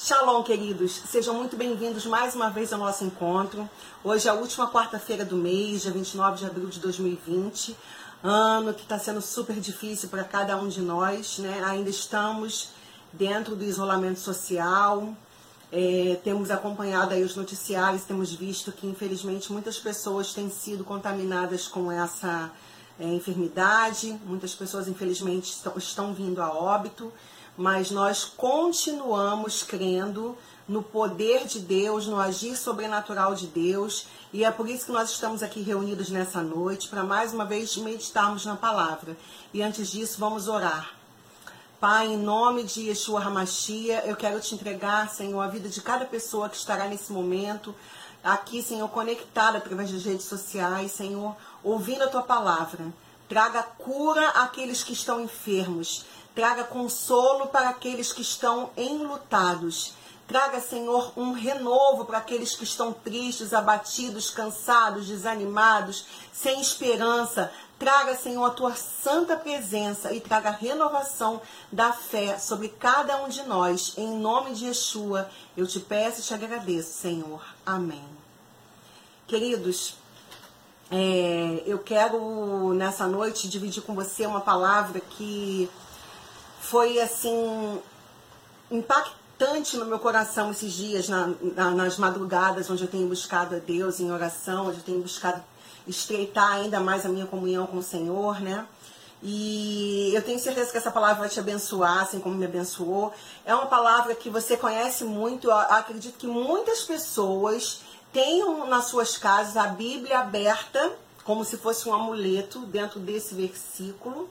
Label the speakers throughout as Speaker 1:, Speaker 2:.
Speaker 1: Shalom, queridos. Sejam muito bem-vindos mais uma vez ao nosso encontro. Hoje é a última quarta-feira do mês, dia 29 de abril de 2020. Ano que está sendo super difícil para cada um de nós, né? Ainda estamos dentro do isolamento social. É, temos acompanhado aí os noticiários, temos visto que infelizmente muitas pessoas têm sido contaminadas com essa é, enfermidade. Muitas pessoas infelizmente estão, estão vindo a óbito mas nós continuamos crendo no poder de Deus, no agir sobrenatural de Deus, e é por isso que nós estamos aqui reunidos nessa noite para mais uma vez meditarmos na palavra. E antes disso, vamos orar. Pai, em nome de Yeshua Hamashia, eu quero te entregar, Senhor, a vida de cada pessoa que estará nesse momento, aqui, Senhor, conectada através das redes sociais, Senhor, ouvindo a tua palavra. Traga cura àqueles que estão enfermos. Traga consolo para aqueles que estão enlutados. Traga, Senhor, um renovo para aqueles que estão tristes, abatidos, cansados, desanimados, sem esperança. Traga, Senhor, a tua santa presença e traga renovação da fé sobre cada um de nós. Em nome de Yeshua, eu te peço e te agradeço, Senhor. Amém. Queridos, é, eu quero nessa noite dividir com você uma palavra que foi assim impactante no meu coração esses dias, na, na, nas madrugadas, onde eu tenho buscado a Deus em oração, onde eu tenho buscado estreitar ainda mais a minha comunhão com o Senhor, né? E eu tenho certeza que essa palavra vai te abençoar, assim como me abençoou. É uma palavra que você conhece muito, eu acredito que muitas pessoas tenham nas suas casas a Bíblia aberta, como se fosse um amuleto dentro desse versículo.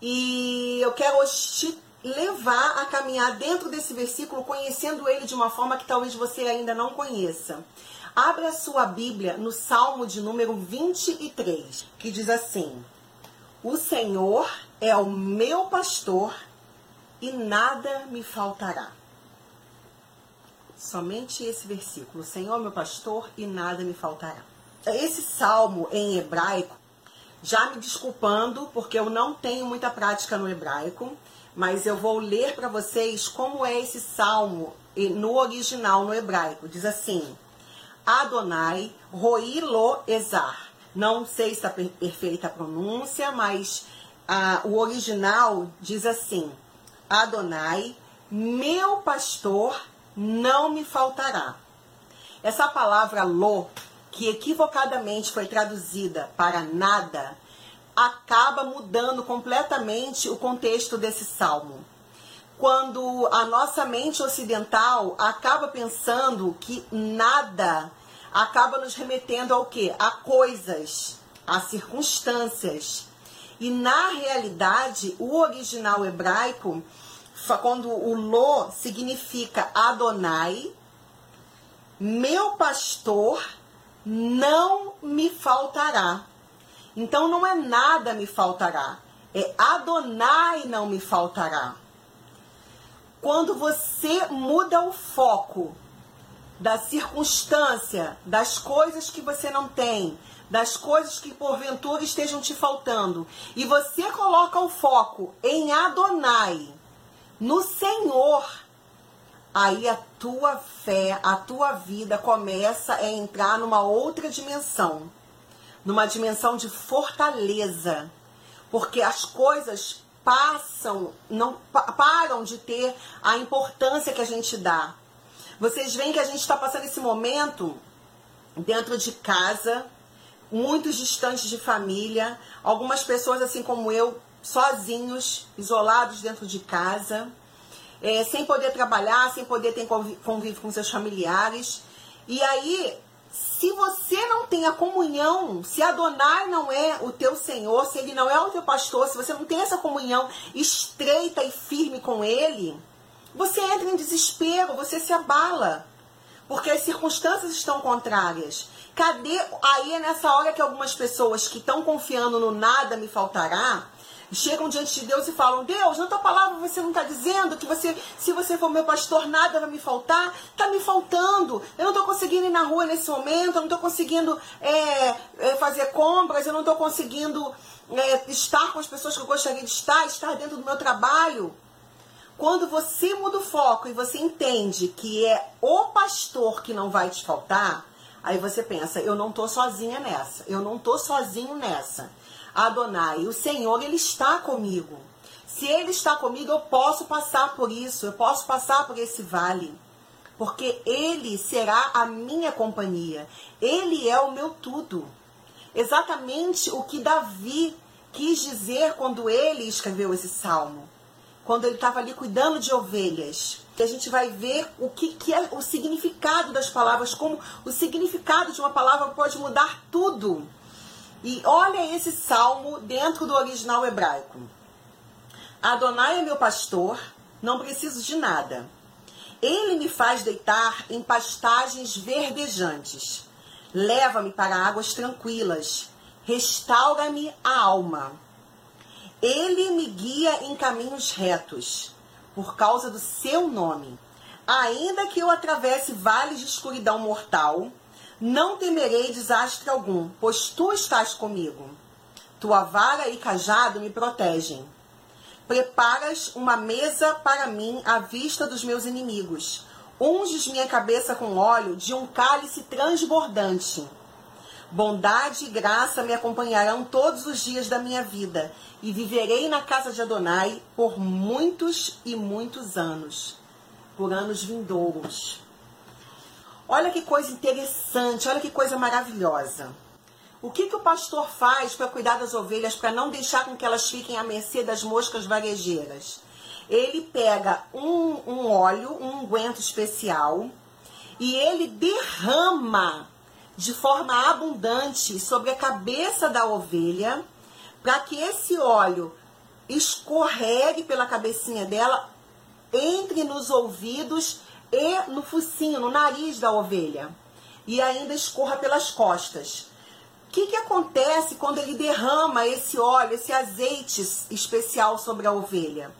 Speaker 1: E eu quero te levar a caminhar dentro desse versículo, conhecendo ele de uma forma que talvez você ainda não conheça. Abra sua Bíblia no Salmo de número 23, que diz assim: O Senhor é o meu pastor e nada me faltará. Somente esse versículo: O Senhor é meu pastor e nada me faltará. Esse salmo em hebraico já me desculpando, porque eu não tenho muita prática no hebraico, mas eu vou ler para vocês como é esse salmo no original, no hebraico. Diz assim: Adonai roi lo ezar. Não sei se está perfeita a pronúncia, mas ah, o original diz assim: Adonai, meu pastor, não me faltará. Essa palavra lo que equivocadamente foi traduzida para nada, acaba mudando completamente o contexto desse salmo. Quando a nossa mente ocidental acaba pensando que nada acaba nos remetendo ao quê? A coisas, a circunstâncias. E na realidade, o original hebraico, quando o lo significa Adonai, meu pastor não me faltará. Então não é nada me faltará, é Adonai não me faltará. Quando você muda o foco da circunstância, das coisas que você não tem, das coisas que porventura estejam te faltando, e você coloca o foco em Adonai, no Senhor, aí a tua fé, a tua vida começa a entrar numa outra dimensão, numa dimensão de fortaleza, porque as coisas passam, não param de ter a importância que a gente dá. Vocês veem que a gente está passando esse momento dentro de casa, muitos distantes de família, algumas pessoas assim como eu, sozinhos, isolados dentro de casa é, sem poder trabalhar, sem poder ter convívio com seus familiares. E aí, se você não tem a comunhão, se Adonai não é o teu Senhor, se ele não é o teu pastor, se você não tem essa comunhão estreita e firme com ele, você entra em desespero, você se abala. Porque as circunstâncias estão contrárias. Cadê? Aí é nessa hora que algumas pessoas que estão confiando no nada me faltará, chegam diante de Deus e falam: Deus, na tua palavra você não está dizendo que você, se você for meu pastor, nada vai me faltar? Está me faltando. Eu não estou conseguindo ir na rua nesse momento, eu não estou conseguindo é, é, fazer compras, eu não estou conseguindo é, estar com as pessoas que eu gostaria de estar, estar dentro do meu trabalho. Quando você muda o foco e você entende que é o pastor que não vai te faltar, aí você pensa, eu não tô sozinha nessa, eu não tô sozinho nessa. Adonai, o Senhor, ele está comigo. Se ele está comigo, eu posso passar por isso, eu posso passar por esse vale. Porque ele será a minha companhia. Ele é o meu tudo. Exatamente o que Davi quis dizer quando ele escreveu esse salmo quando ele estava ali cuidando de ovelhas. E a gente vai ver o que, que é o significado das palavras, como o significado de uma palavra pode mudar tudo. E olha esse salmo dentro do original hebraico. Adonai é meu pastor, não preciso de nada. Ele me faz deitar em pastagens verdejantes. Leva-me para águas tranquilas. Restaura-me a alma. Ele me guia em caminhos retos, por causa do seu nome. Ainda que eu atravesse vales de escuridão mortal, não temerei desastre algum, pois tu estás comigo. Tua vara e cajado me protegem. Preparas uma mesa para mim à vista dos meus inimigos. Unges minha cabeça com óleo de um cálice transbordante. Bondade e graça me acompanharão todos os dias da minha vida, e viverei na casa de Adonai por muitos e muitos anos, por anos vindouros. Olha que coisa interessante, olha que coisa maravilhosa. O que, que o pastor faz para cuidar das ovelhas, para não deixar com que elas fiquem à mercê das moscas varejeiras? Ele pega um, um óleo, um unguento especial, e ele derrama de forma abundante sobre a cabeça da ovelha, para que esse óleo escorregue pela cabecinha dela, entre nos ouvidos e no focinho, no nariz da ovelha, e ainda escorra pelas costas. O que, que acontece quando ele derrama esse óleo, esse azeite especial sobre a ovelha?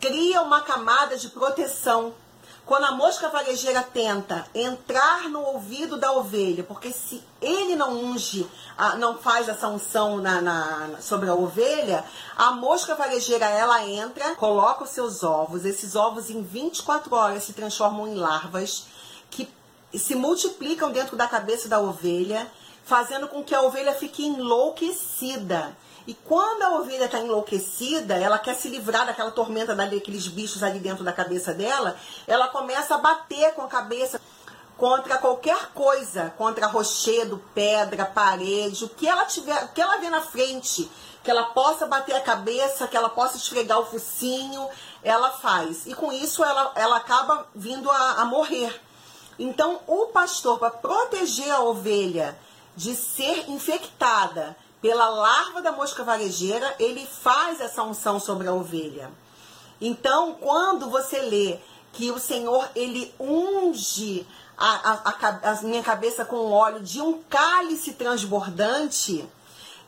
Speaker 1: Cria uma camada de proteção quando a mosca varejeira tenta entrar no ouvido da ovelha, porque se ele não unge, não faz essa unção na, na, sobre a ovelha, a mosca varejeira ela entra, coloca os seus ovos, esses ovos em 24 horas se transformam em larvas que se multiplicam dentro da cabeça da ovelha, fazendo com que a ovelha fique enlouquecida. E quando a ovelha está enlouquecida, ela quer se livrar daquela tormenta daqueles bichos ali dentro da cabeça dela, ela começa a bater com a cabeça contra qualquer coisa, contra rochedo, pedra, parede, o que ela tiver, o que ela vê na frente, que ela possa bater a cabeça, que ela possa esfregar o focinho, ela faz. E com isso ela, ela acaba vindo a, a morrer. Então, o pastor, para proteger a ovelha de ser infectada pela larva da mosca varejeira, ele faz essa unção sobre a ovelha. Então, quando você lê que o Senhor ele unge a, a, a, minha cabeça com óleo de um cálice transbordante,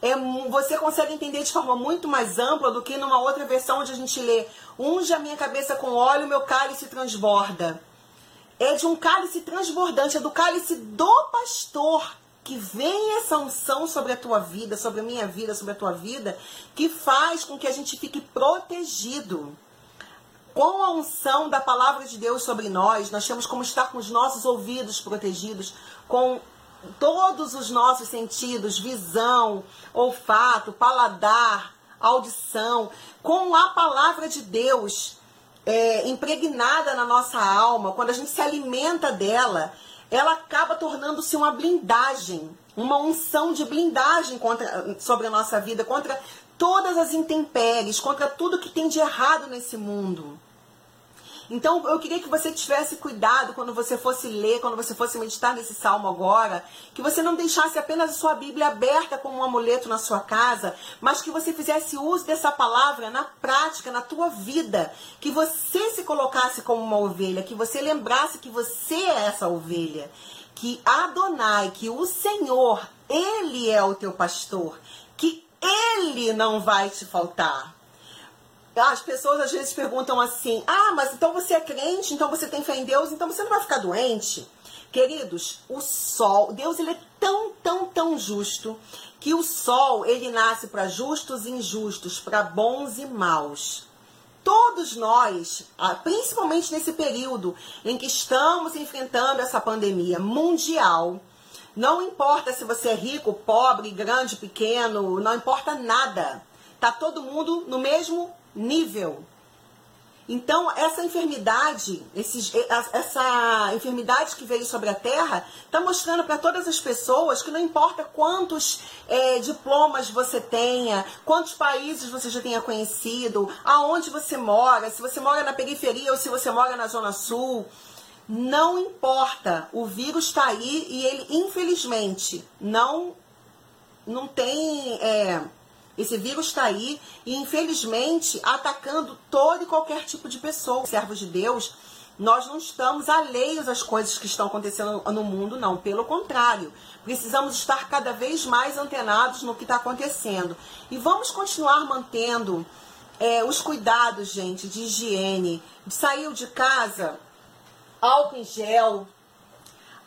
Speaker 1: é, você consegue entender de forma muito mais ampla do que numa outra versão onde a gente lê unge a minha cabeça com óleo, meu cálice transborda. É de um cálice transbordante, é do cálice do pastor que vem essa unção sobre a tua vida, sobre a minha vida, sobre a tua vida, que faz com que a gente fique protegido. Com a unção da palavra de Deus sobre nós, nós temos como estar com os nossos ouvidos protegidos, com todos os nossos sentidos, visão, olfato, paladar, audição, com a palavra de Deus é, impregnada na nossa alma, quando a gente se alimenta dela, ela acaba tornando-se uma blindagem, uma unção de blindagem contra, sobre a nossa vida, contra todas as intempéries, contra tudo que tem de errado nesse mundo. Então eu queria que você tivesse cuidado quando você fosse ler, quando você fosse meditar nesse salmo agora, que você não deixasse apenas a sua Bíblia aberta como um amuleto na sua casa, mas que você fizesse uso dessa palavra na prática, na tua vida, que você se colocasse como uma ovelha, que você lembrasse que você é essa ovelha, que Adonai, que o Senhor, ele é o teu pastor, que ele não vai te faltar. As pessoas às vezes perguntam assim: ah, mas então você é crente, então você tem fé em Deus, então você não vai ficar doente? Queridos, o sol, Deus ele é tão, tão, tão justo que o sol ele nasce para justos e injustos, para bons e maus. todos nós, principalmente nesse período em que estamos enfrentando essa pandemia mundial, não importa se você é rico, pobre, grande, pequeno, não importa nada. Tá todo mundo no mesmo nível. Então, essa enfermidade, essa enfermidade que veio sobre a Terra, está mostrando para todas as pessoas que não importa quantos é, diplomas você tenha, quantos países você já tenha conhecido, aonde você mora, se você mora na periferia ou se você mora na Zona Sul, não importa. O vírus está aí e ele, infelizmente, não, não tem. É, esse vírus está aí e, infelizmente, atacando todo e qualquer tipo de pessoa. Servos de Deus, nós não estamos alheios às coisas que estão acontecendo no mundo, não. Pelo contrário, precisamos estar cada vez mais antenados no que está acontecendo. E vamos continuar mantendo é, os cuidados, gente, de higiene. Saiu de casa, álcool em gel,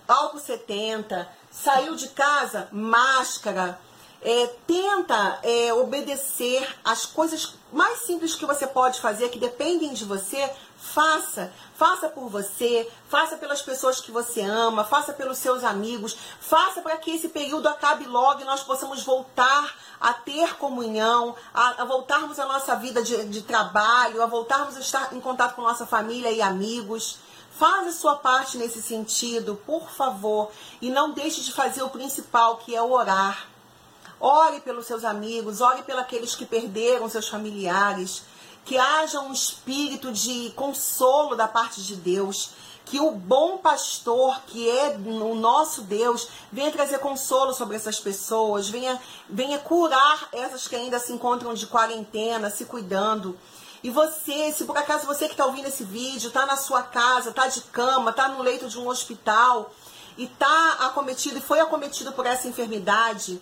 Speaker 1: álcool 70. Saiu de casa, máscara é, tenta é, obedecer as coisas mais simples que você pode fazer, que dependem de você, faça. Faça por você, faça pelas pessoas que você ama, faça pelos seus amigos, faça para que esse período acabe logo e nós possamos voltar a ter comunhão, a, a voltarmos à nossa vida de, de trabalho, a voltarmos a estar em contato com nossa família e amigos. Faz a sua parte nesse sentido, por favor, e não deixe de fazer o principal, que é orar. Ore pelos seus amigos, ore pelos que perderam seus familiares. Que haja um espírito de consolo da parte de Deus. Que o bom pastor, que é o nosso Deus, venha trazer consolo sobre essas pessoas, venha, venha curar essas que ainda se encontram de quarentena, se cuidando. E você, se por acaso você que está ouvindo esse vídeo, está na sua casa, está de cama, está no leito de um hospital e está acometido e foi acometido por essa enfermidade,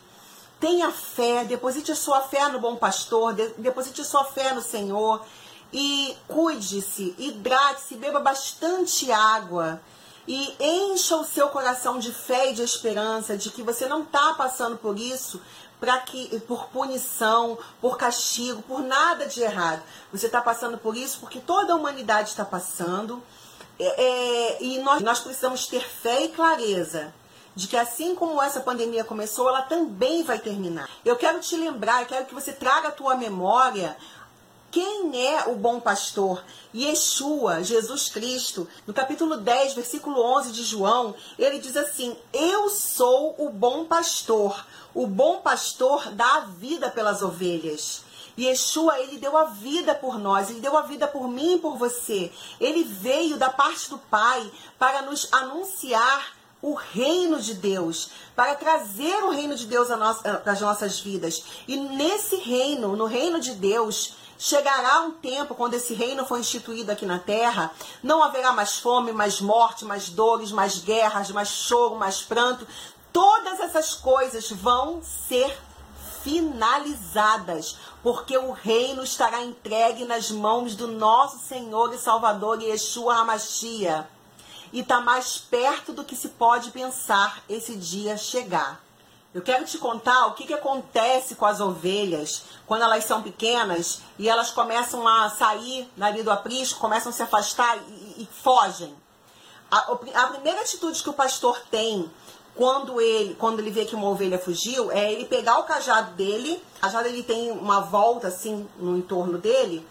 Speaker 1: Tenha fé, deposite sua fé no bom pastor, deposite sua fé no Senhor e cuide-se, hidrate-se, beba bastante água e encha o seu coração de fé e de esperança de que você não está passando por isso para que por punição, por castigo, por nada de errado. Você está passando por isso porque toda a humanidade está passando. É, é, e nós, nós precisamos ter fé e clareza de que assim como essa pandemia começou, ela também vai terminar. Eu quero te lembrar, quero que você traga à tua memória quem é o bom pastor? Yeshua, Jesus Cristo, no capítulo 10, versículo 11 de João, ele diz assim: Eu sou o bom pastor. O bom pastor dá a vida pelas ovelhas. Yeshua, ele deu a vida por nós, ele deu a vida por mim e por você. Ele veio da parte do Pai para nos anunciar o reino de Deus, para trazer o reino de Deus as nossas vidas. E nesse reino, no reino de Deus, chegará um tempo quando esse reino for instituído aqui na terra, não haverá mais fome, mais morte, mais dores, mais guerras, mais choro, mais pranto. Todas essas coisas vão ser finalizadas, porque o reino estará entregue nas mãos do nosso Senhor e Salvador Yeshua HaMashiach e está mais perto do que se pode pensar esse dia chegar. Eu quero te contar o que, que acontece com as ovelhas quando elas são pequenas e elas começam a sair dali do aprisco, começam a se afastar e, e fogem. A, a, primeira atitude que o pastor tem quando ele, quando ele vê que uma ovelha fugiu é ele pegar o cajado dele, o cajado ele tem uma volta assim no entorno dele,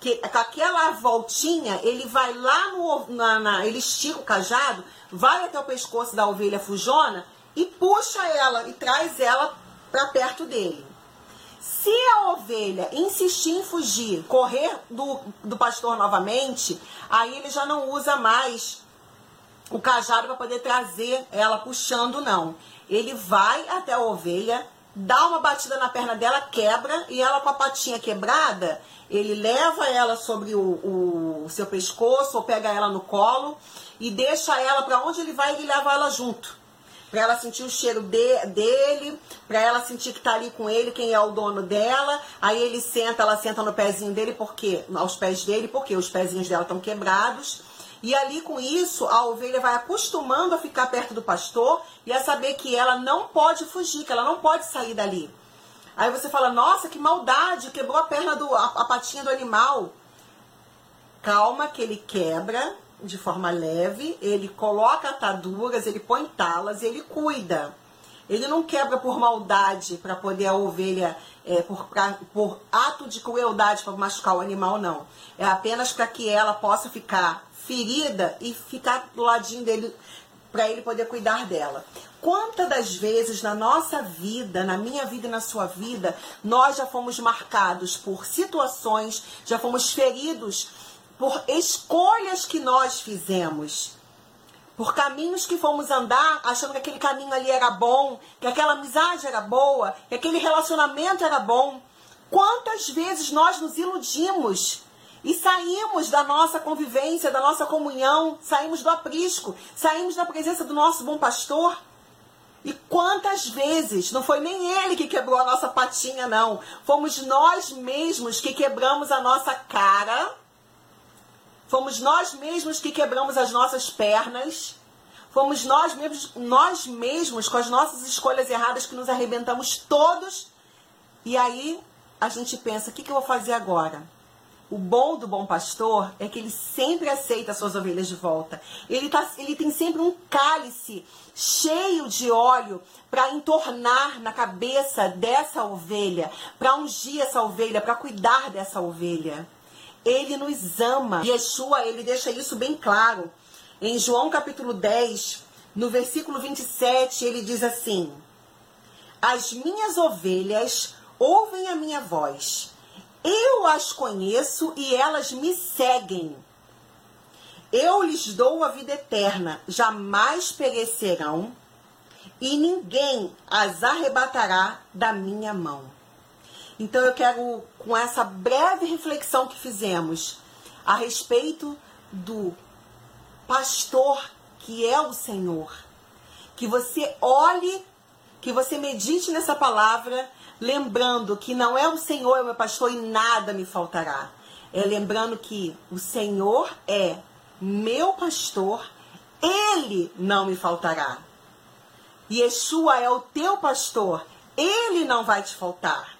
Speaker 1: que com aquela voltinha, ele vai lá no. Na, na, ele estica o cajado, vai até o pescoço da ovelha fujona e puxa ela e traz ela para perto dele. Se a ovelha insistir em fugir, correr do, do pastor novamente, aí ele já não usa mais o cajado para poder trazer ela puxando, não. Ele vai até a ovelha, dá uma batida na perna dela, quebra, e ela com a patinha quebrada, ele leva ela sobre o, o seu pescoço ou pega ela no colo e deixa ela para onde ele vai, ele leva ela junto. Para ela sentir o cheiro de, dele, para ela sentir que tá ali com ele, quem é o dono dela. Aí ele senta, ela senta no pezinho dele, porque aos pés dele, porque os pezinhos dela estão quebrados. E ali com isso, a ovelha vai acostumando a ficar perto do pastor e a saber que ela não pode fugir, que ela não pode sair dali. Aí você fala, nossa, que maldade, quebrou a perna do a, a patinha do animal. calma que ele quebra de forma leve, ele coloca ataduras, ele põe talas, ele cuida. Ele não quebra por maldade para poder a ovelha, é, por, pra, por ato de crueldade para machucar o animal, não. É apenas para que ela possa ficar ferida e ficar do ladinho dele para ele poder cuidar dela. Quantas das vezes na nossa vida, na minha vida e na sua vida, nós já fomos marcados por situações, já fomos feridos por escolhas que nós fizemos, por caminhos que fomos andar achando que aquele caminho ali era bom, que aquela amizade era boa, que aquele relacionamento era bom. Quantas vezes nós nos iludimos e saímos da nossa convivência, da nossa comunhão, saímos do aprisco, saímos da presença do nosso bom pastor? E quantas vezes, não foi nem ele que quebrou a nossa patinha, não. Fomos nós mesmos que quebramos a nossa cara Fomos nós mesmos que quebramos as nossas pernas. Fomos nós mesmos, nós mesmos com as nossas escolhas erradas que nos arrebentamos todos. E aí a gente pensa: o que, que eu vou fazer agora? O bom do bom pastor é que ele sempre aceita as suas ovelhas de volta. Ele, tá, ele tem sempre um cálice cheio de óleo para entornar na cabeça dessa ovelha, para ungir essa ovelha, para cuidar dessa ovelha. Ele nos ama. Yeshua, ele deixa isso bem claro. Em João capítulo 10, no versículo 27, ele diz assim: As minhas ovelhas ouvem a minha voz. Eu as conheço e elas me seguem. Eu lhes dou a vida eterna, jamais perecerão, e ninguém as arrebatará da minha mão. Então eu quero, com essa breve reflexão que fizemos a respeito do pastor que é o Senhor, que você olhe, que você medite nessa palavra, lembrando que não é o Senhor é o meu pastor e nada me faltará. É lembrando que o Senhor é meu pastor, ele não me faltará. Yeshua é o teu pastor, ele não vai te faltar.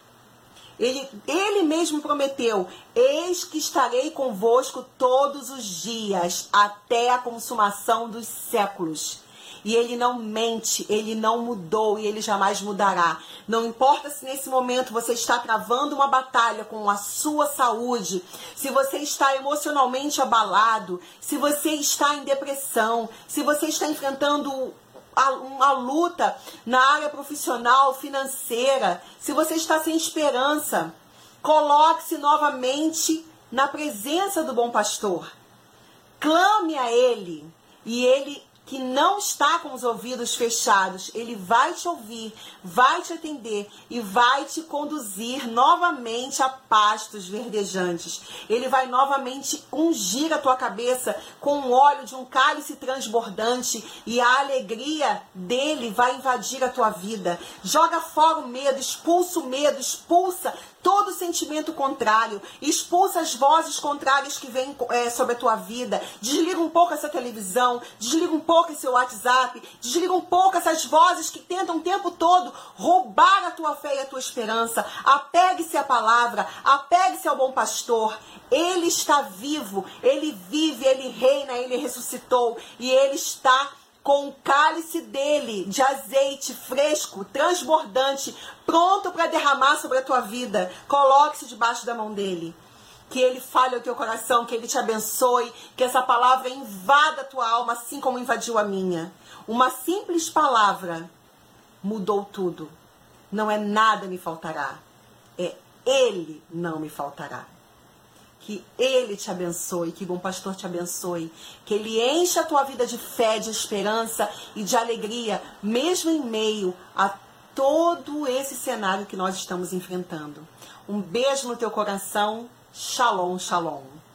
Speaker 1: Ele, ele mesmo prometeu: Eis que estarei convosco todos os dias, até a consumação dos séculos. E ele não mente, ele não mudou e ele jamais mudará. Não importa se nesse momento você está travando uma batalha com a sua saúde, se você está emocionalmente abalado, se você está em depressão, se você está enfrentando uma luta na área profissional, financeira, se você está sem esperança, coloque-se novamente na presença do bom pastor. Clame a ele e ele que não está com os ouvidos fechados, ele vai te ouvir, vai te atender e vai te conduzir novamente a pastos verdejantes. Ele vai novamente ungir a tua cabeça com o óleo de um cálice transbordante e a alegria dele vai invadir a tua vida. Joga fora o medo, expulsa o medo, expulsa todo sentimento contrário, expulsa as vozes contrárias que vêm é, sobre a tua vida, desliga um pouco essa televisão, desliga um pouco esse WhatsApp, desliga um pouco essas vozes que tentam o tempo todo roubar a tua fé e a tua esperança. Apegue-se à palavra, apegue-se ao bom pastor. Ele está vivo, ele vive, ele reina, ele ressuscitou e ele está com o cálice dele de azeite fresco, transbordante, pronto para derramar sobre a tua vida. Coloque-se debaixo da mão dele. Que ele fale ao teu coração, que ele te abençoe, que essa palavra invada a tua alma assim como invadiu a minha. Uma simples palavra mudou tudo. Não é nada me faltará. É ele não me faltará. Que Ele te abençoe, que bom pastor te abençoe, que Ele encha a tua vida de fé, de esperança e de alegria, mesmo em meio a todo esse cenário que nós estamos enfrentando. Um beijo no teu coração. Shalom, shalom.